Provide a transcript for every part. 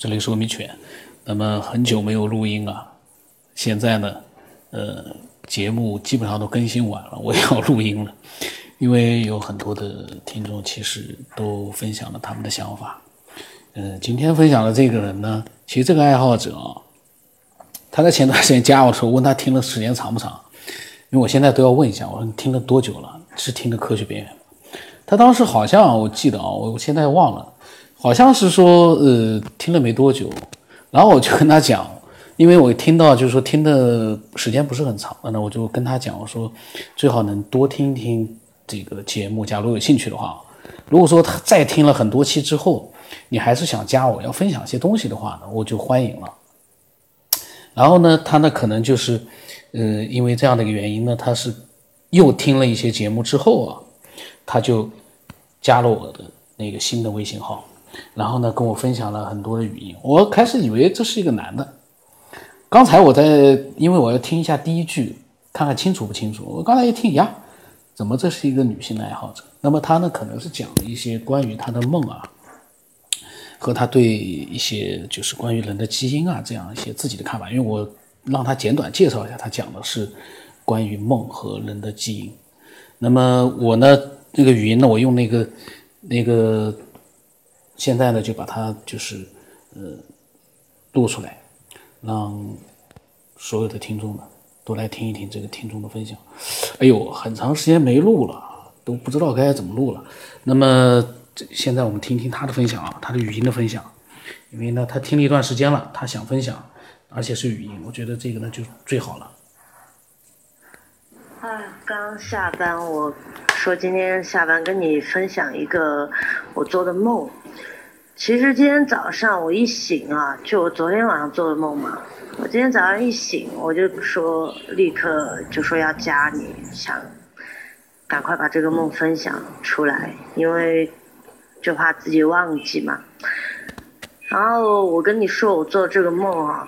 这里是文明犬。那么很久没有录音啊，现在呢，呃，节目基本上都更新完了，我要录音了，因为有很多的听众其实都分享了他们的想法。嗯，今天分享的这个人呢，其实这个爱好者啊，他在前段时间加我的时候，问他听的时间长不长，因为我现在都要问一下，我说你听了多久了？是听的科学边缘？他当时好像我记得啊，我我现在忘了。好像是说，呃，听了没多久，然后我就跟他讲，因为我听到就是说听的时间不是很长，那我就跟他讲，我说最好能多听听这个节目，假如有兴趣的话，如果说他再听了很多期之后，你还是想加我要分享一些东西的话呢，我就欢迎了。然后呢，他呢可能就是，呃，因为这样的一个原因呢，他是又听了一些节目之后啊，他就加了我的那个新的微信号。然后呢，跟我分享了很多的语音。我开始以为这是一个男的。刚才我在，因为我要听一下第一句，看看清楚不清楚。我刚才一听呀，怎么这是一个女性的爱好者？那么她呢，可能是讲了一些关于她的梦啊，和她对一些就是关于人的基因啊这样一些自己的看法。因为我让她简短介绍一下，她讲的是关于梦和人的基因。那么我呢，这个语音呢，我用那个那个。现在呢，就把它就是，呃，录出来，让所有的听众呢都来听一听这个听众的分享。哎呦，很长时间没录了，都不知道该怎么录了。那么现在我们听听他的分享啊，他的语音的分享。因为呢，他听了一段时间了，他想分享，而且是语音，我觉得这个呢就最好了。哎，刚下班，我说今天下班跟你分享一个我做的梦。其实今天早上我一醒啊，就我昨天晚上做的梦嘛。我今天早上一醒，我就说立刻就说要加你，想赶快把这个梦分享出来，因为就怕自己忘记嘛。然后我跟你说我做这个梦啊，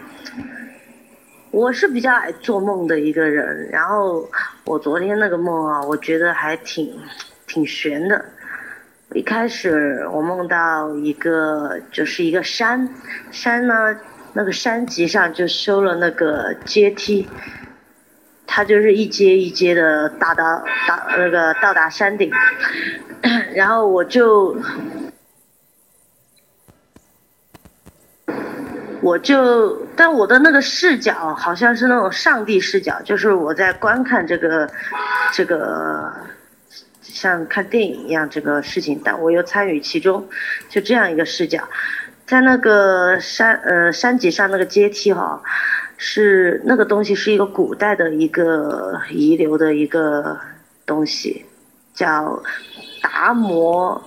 我是比较爱做梦的一个人。然后我昨天那个梦啊，我觉得还挺挺悬的。一开始我梦到一个，就是一个山，山呢，那个山脊上就修了那个阶梯，它就是一阶一阶的达到到那个到达山顶，然后我就，我就，但我的那个视角好像是那种上帝视角，就是我在观看这个，这个。像看电影一样这个事情，但我又参与其中，就这样一个视角，在那个山呃山脊上那个阶梯哈，是那个东西是一个古代的一个遗留的一个东西，叫达摩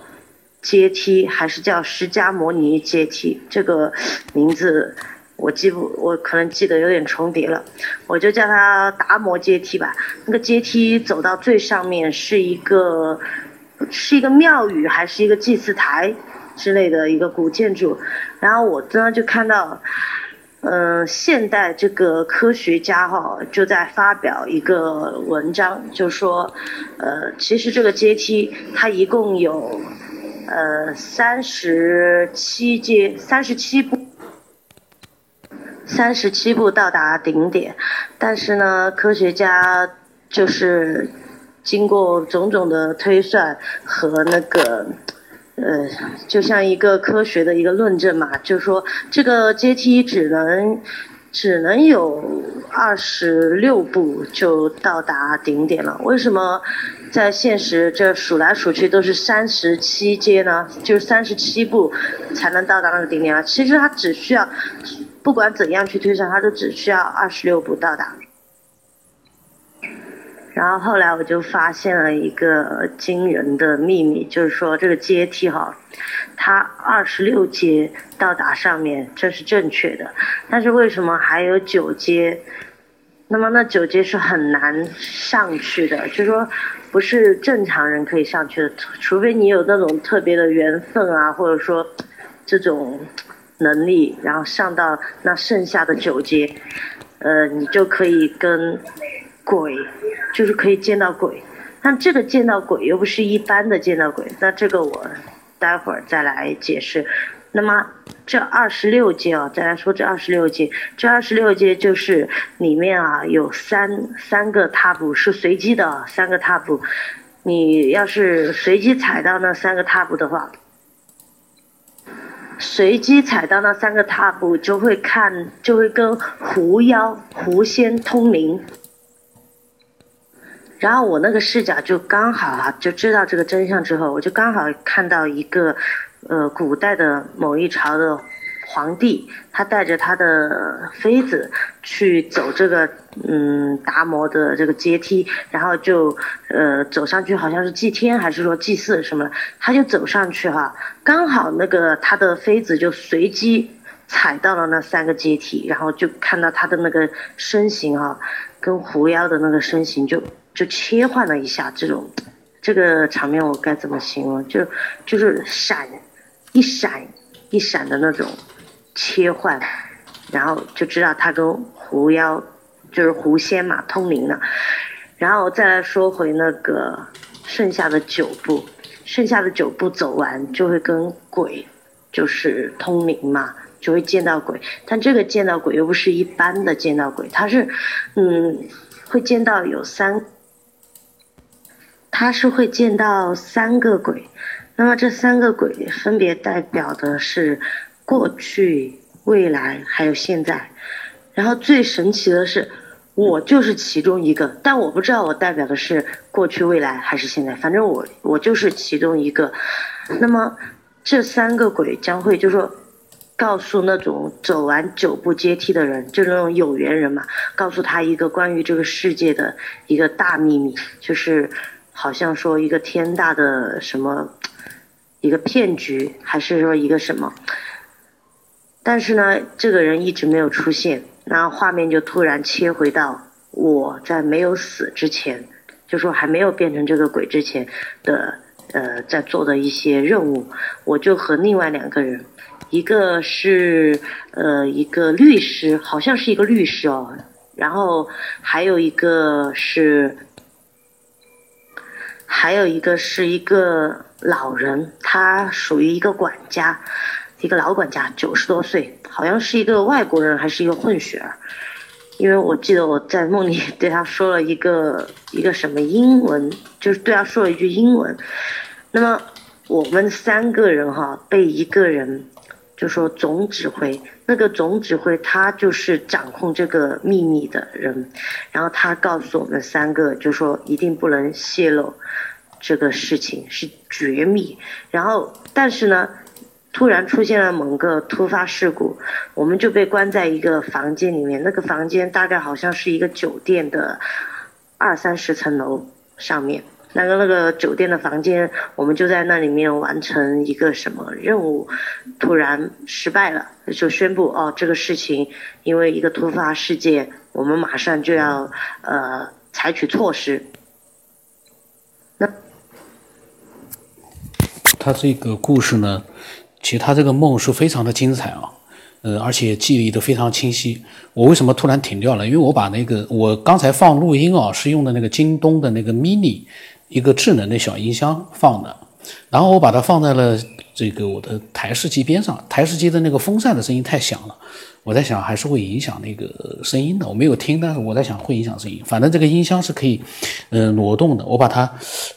阶梯还是叫释迦摩尼阶梯？这个名字。我记不，我可能记得有点重叠了，我就叫它达摩阶梯吧。那个阶梯走到最上面是一个，是一个庙宇还是一个祭祀台之类的一个古建筑。然后我呢就看到，嗯，现代这个科学家哈就在发表一个文章，就说，呃，其实这个阶梯它一共有，呃，三十七阶，三十七步。三十七步到达顶点，但是呢，科学家就是经过种种的推算和那个，呃，就像一个科学的一个论证嘛，就是说这个阶梯只能只能有二十六步就到达顶点了。为什么在现实这数来数去都是三十七阶呢？就是三十七步才能到达那个顶点啊？其实它只需要。不管怎样去推算，它都只需要二十六步到达。然后后来我就发现了一个惊人的秘密，就是说这个阶梯哈，它二十六阶到达上面这是正确的，但是为什么还有九阶？那么那九阶是很难上去的，就是说不是正常人可以上去的，除非你有那种特别的缘分啊，或者说这种。能力，然后上到那剩下的九阶，呃，你就可以跟鬼，就是可以见到鬼。但这个见到鬼又不是一般的见到鬼，那这个我待会儿再来解释。那么这二十六阶啊，再来说这二十六阶，这二十六阶就是里面啊有三三个踏步是随机的，三个踏步，你要是随机踩到那三个踏步的话，随机踩到那三个踏步就会看，就会跟狐妖、狐仙通灵。然后我那个视角就刚好啊，就知道这个真相之后，我就刚好看到一个，呃，古代的某一朝的皇帝，他带着他的妃子去走这个嗯达摩的这个阶梯，然后就呃走上去，好像是祭天还是说祭祀什么，他就走上去哈，刚好那个他的妃子就随机踩到了那三个阶梯，然后就看到他的那个身形哈，跟狐妖的那个身形就。就切换了一下，这种这个场面我该怎么形容？就就是闪，一闪一闪的那种切换，然后就知道他跟狐妖就是狐仙嘛通灵了。然后再来说回那个剩下的九步，剩下的九步走完就会跟鬼就是通灵嘛，就会见到鬼。但这个见到鬼又不是一般的见到鬼，他是嗯会见到有三。他是会见到三个鬼，那么这三个鬼分别代表的是过去、未来还有现在。然后最神奇的是，我就是其中一个，但我不知道我代表的是过去、未来还是现在，反正我我就是其中一个。那么这三个鬼将会就说告诉那种走完九步阶梯的人，就是那种有缘人嘛，告诉他一个关于这个世界的一个大秘密，就是。好像说一个天大的什么，一个骗局，还是说一个什么？但是呢，这个人一直没有出现，那画面就突然切回到我在没有死之前，就说还没有变成这个鬼之前的呃在做的一些任务，我就和另外两个人，一个是呃一个律师，好像是一个律师哦，然后还有一个是。还有一个是一个老人，他属于一个管家，一个老管家，九十多岁，好像是一个外国人还是一个混血儿，因为我记得我在梦里对他说了一个一个什么英文，就是对他说了一句英文。那么我们三个人哈被一个人就说总指挥，那个总指挥他就是掌控这个秘密的人，然后他告诉我们三个就说一定不能泄露。这个事情是绝密，然后但是呢，突然出现了某个突发事故，我们就被关在一个房间里面。那个房间大概好像是一个酒店的二三十层楼上面，那个那个酒店的房间，我们就在那里面完成一个什么任务，突然失败了，就宣布哦，这个事情因为一个突发事件，我们马上就要呃采取措施。那他这个故事呢，其实他这个梦是非常的精彩啊，呃，而且记忆都非常清晰。我为什么突然停掉了？因为我把那个我刚才放录音啊，是用的那个京东的那个 mini 一个智能的小音箱放的，然后我把它放在了这个我的台式机边上，台式机的那个风扇的声音太响了。我在想还是会影响那个声音的，我没有听，但是我在想会影响声音。反正这个音箱是可以，呃，挪动的。我把它，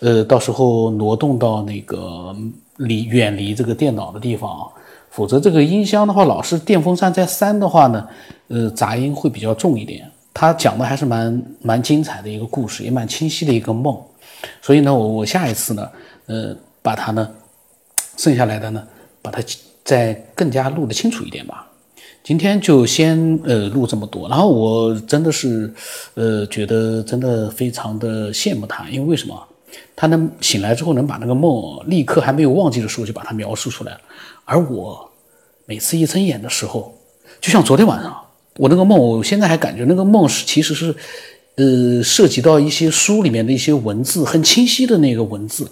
呃，到时候挪动到那个离远离这个电脑的地方啊，否则这个音箱的话，老是电风扇在扇的话呢，呃，杂音会比较重一点。他讲的还是蛮蛮精彩的一个故事，也蛮清晰的一个梦。所以呢，我我下一次呢，呃，把它呢，剩下来的呢，把它再更加录得清楚一点吧。今天就先呃录这么多，然后我真的是，呃觉得真的非常的羡慕他，因为为什么？他能醒来之后能把那个梦立刻还没有忘记的时候就把它描述出来，而我每次一睁眼的时候，就像昨天晚上我那个梦，我现在还感觉那个梦是其实是，呃涉及到一些书里面的一些文字，很清晰的那个文字。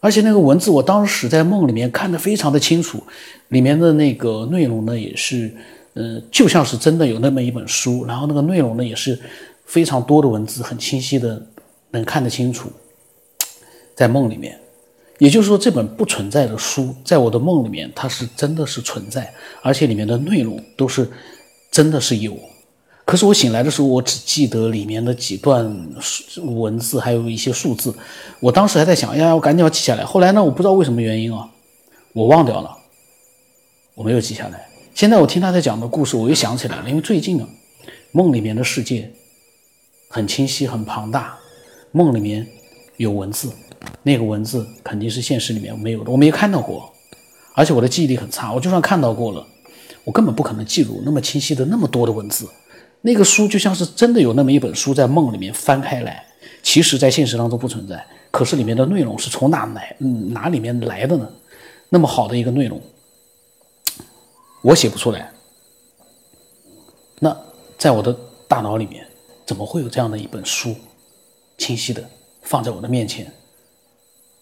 而且那个文字，我当时在梦里面看得非常的清楚，里面的那个内容呢，也是，呃，就像是真的有那么一本书，然后那个内容呢，也是非常多的文字，很清晰的能看得清楚，在梦里面，也就是说，这本不存在的书，在我的梦里面，它是真的是存在，而且里面的内容都是真的是有。可是我醒来的时候，我只记得里面的几段文字，还有一些数字。我当时还在想，哎呀，我赶紧要记下来。后来呢，我不知道为什么原因啊，我忘掉了，我没有记下来。现在我听他在讲的故事，我又想起来了，因为最近啊，梦里面的世界很清晰、很庞大，梦里面有文字。那个文字肯定是现实里面没有的，我没有看到过，而且我的记忆力很差，我就算看到过了，我根本不可能记住那么清晰的那么多的文字。那个书就像是真的有那么一本书在梦里面翻开来，其实在现实当中不存在，可是里面的内容是从哪来，嗯，哪里面来的呢？那么好的一个内容，我写不出来。那在我的大脑里面，怎么会有这样的一本书，清晰的放在我的面前？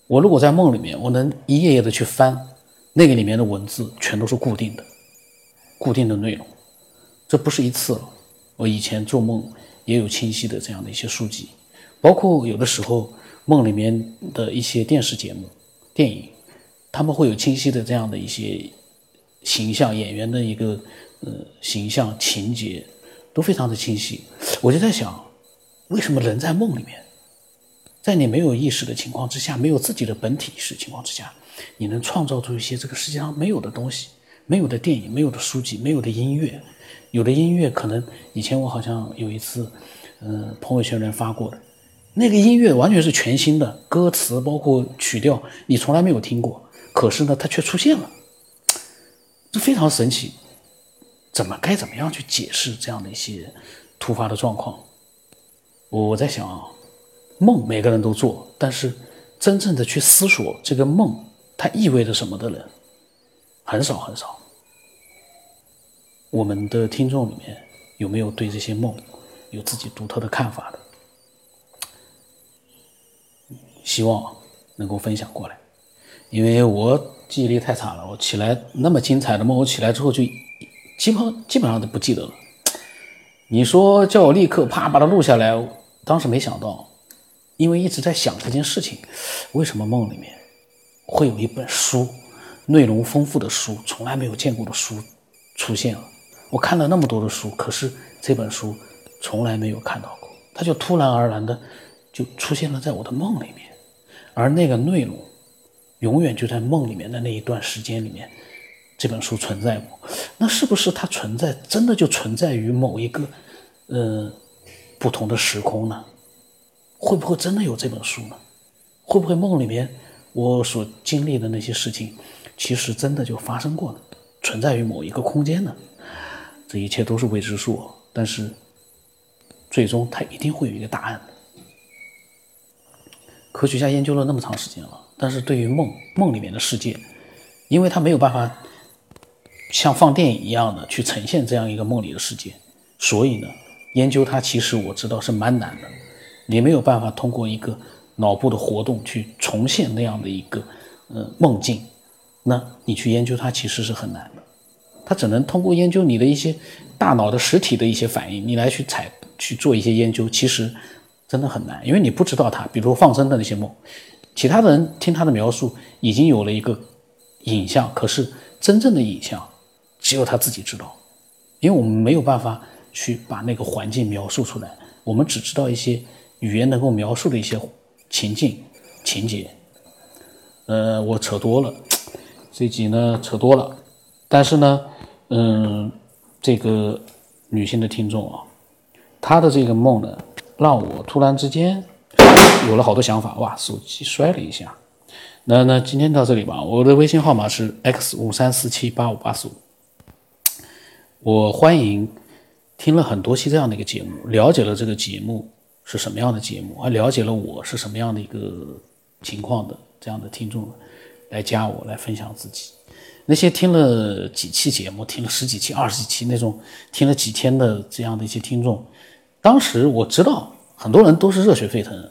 我如果在梦里面，我能一页页的去翻，那个里面的文字全都是固定的，固定的内容。这不是一次了，我以前做梦也有清晰的这样的一些书籍，包括有的时候梦里面的一些电视节目、电影，他们会有清晰的这样的一些形象、演员的一个呃形象、情节，都非常的清晰。我就在想，为什么人在梦里面？在你没有意识的情况之下，没有自己的本体意识情况之下，你能创造出一些这个世界上没有的东西，没有的电影，没有的书籍，没有的音乐，有的音乐可能以前我好像有一次，嗯，朋友圈里面发过的，那个音乐完全是全新的，歌词包括曲调你从来没有听过，可是呢，它却出现了，这非常神奇，怎么该怎么样去解释这样的一些突发的状况？我在想啊。梦每个人都做，但是真正的去思索这个梦它意味着什么的人很少很少。我们的听众里面有没有对这些梦有自己独特的看法的？希望能够分享过来，因为我记忆力太差了，我起来那么精彩的梦，我起来之后就基本基本上都不记得了。你说叫我立刻啪把它录下来，当时没想到。因为一直在想这件事情，为什么梦里面会有一本书，内容丰富的书，从来没有见过的书出现了？我看了那么多的书，可是这本书从来没有看到过，它就突然而然的就出现了在我的梦里面，而那个内容永远就在梦里面的那一段时间里面，这本书存在过。那是不是它存在真的就存在于某一个呃不同的时空呢？会不会真的有这本书呢？会不会梦里面我所经历的那些事情，其实真的就发生过了，存在于某一个空间呢？这一切都是未知数，但是最终它一定会有一个答案。科学家研究了那么长时间了，但是对于梦梦里面的世界，因为他没有办法像放电影一样的去呈现这样一个梦里的世界，所以呢，研究它其实我知道是蛮难的。你没有办法通过一个脑部的活动去重现那样的一个呃梦境，那你去研究它其实是很难，它只能通过研究你的一些大脑的实体的一些反应，你来去采去做一些研究，其实真的很难，因为你不知道它，比如放生的那些梦，其他的人听他的描述已经有了一个影像，可是真正的影像只有他自己知道，因为我们没有办法去把那个环境描述出来，我们只知道一些。语言能够描述的一些情境、情节，呃，我扯多了，这集呢扯多了，但是呢，嗯，这个女性的听众啊，她的这个梦呢，让我突然之间有了好多想法，哇，手机摔了一下，那那今天到这里吧，我的微信号码是 x 五三四七八五八四五，我欢迎听了很多期这样的一个节目，了解了这个节目。是什么样的节目？还了解了我是什么样的一个情况的这样的听众，来加我来分享自己。那些听了几期节目，听了十几期、二十几期那种听了几天的这样的一些听众，当时我知道很多人都是热血沸腾，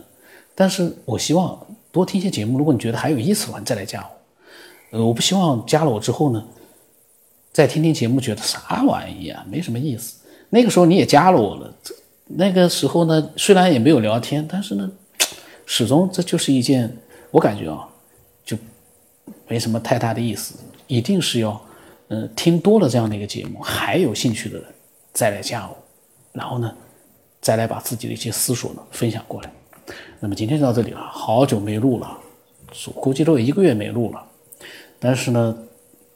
但是我希望多听些节目。如果你觉得还有意思的话，你再来加我。呃，我不希望加了我之后呢，再听听节目觉得啥玩意啊，没什么意思。那个时候你也加了我了。那个时候呢，虽然也没有聊天，但是呢，始终这就是一件我感觉啊，就没什么太大的意思，一定是要，嗯，听多了这样的一个节目，还有兴趣的人再来加我，然后呢，再来把自己的一些思索呢分享过来。那么今天就到这里了，好久没录了，估计都有一个月没录了，但是呢，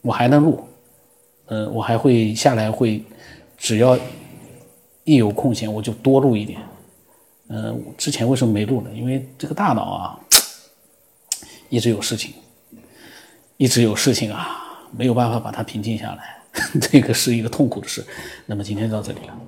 我还能录，嗯，我还会下来会，只要一有空闲我就多录一点。嗯，之前为什么没录呢？因为这个大脑啊，一直有事情。一直有事情啊，没有办法把它平静下来，这个是一个痛苦的事。那么今天到这里了。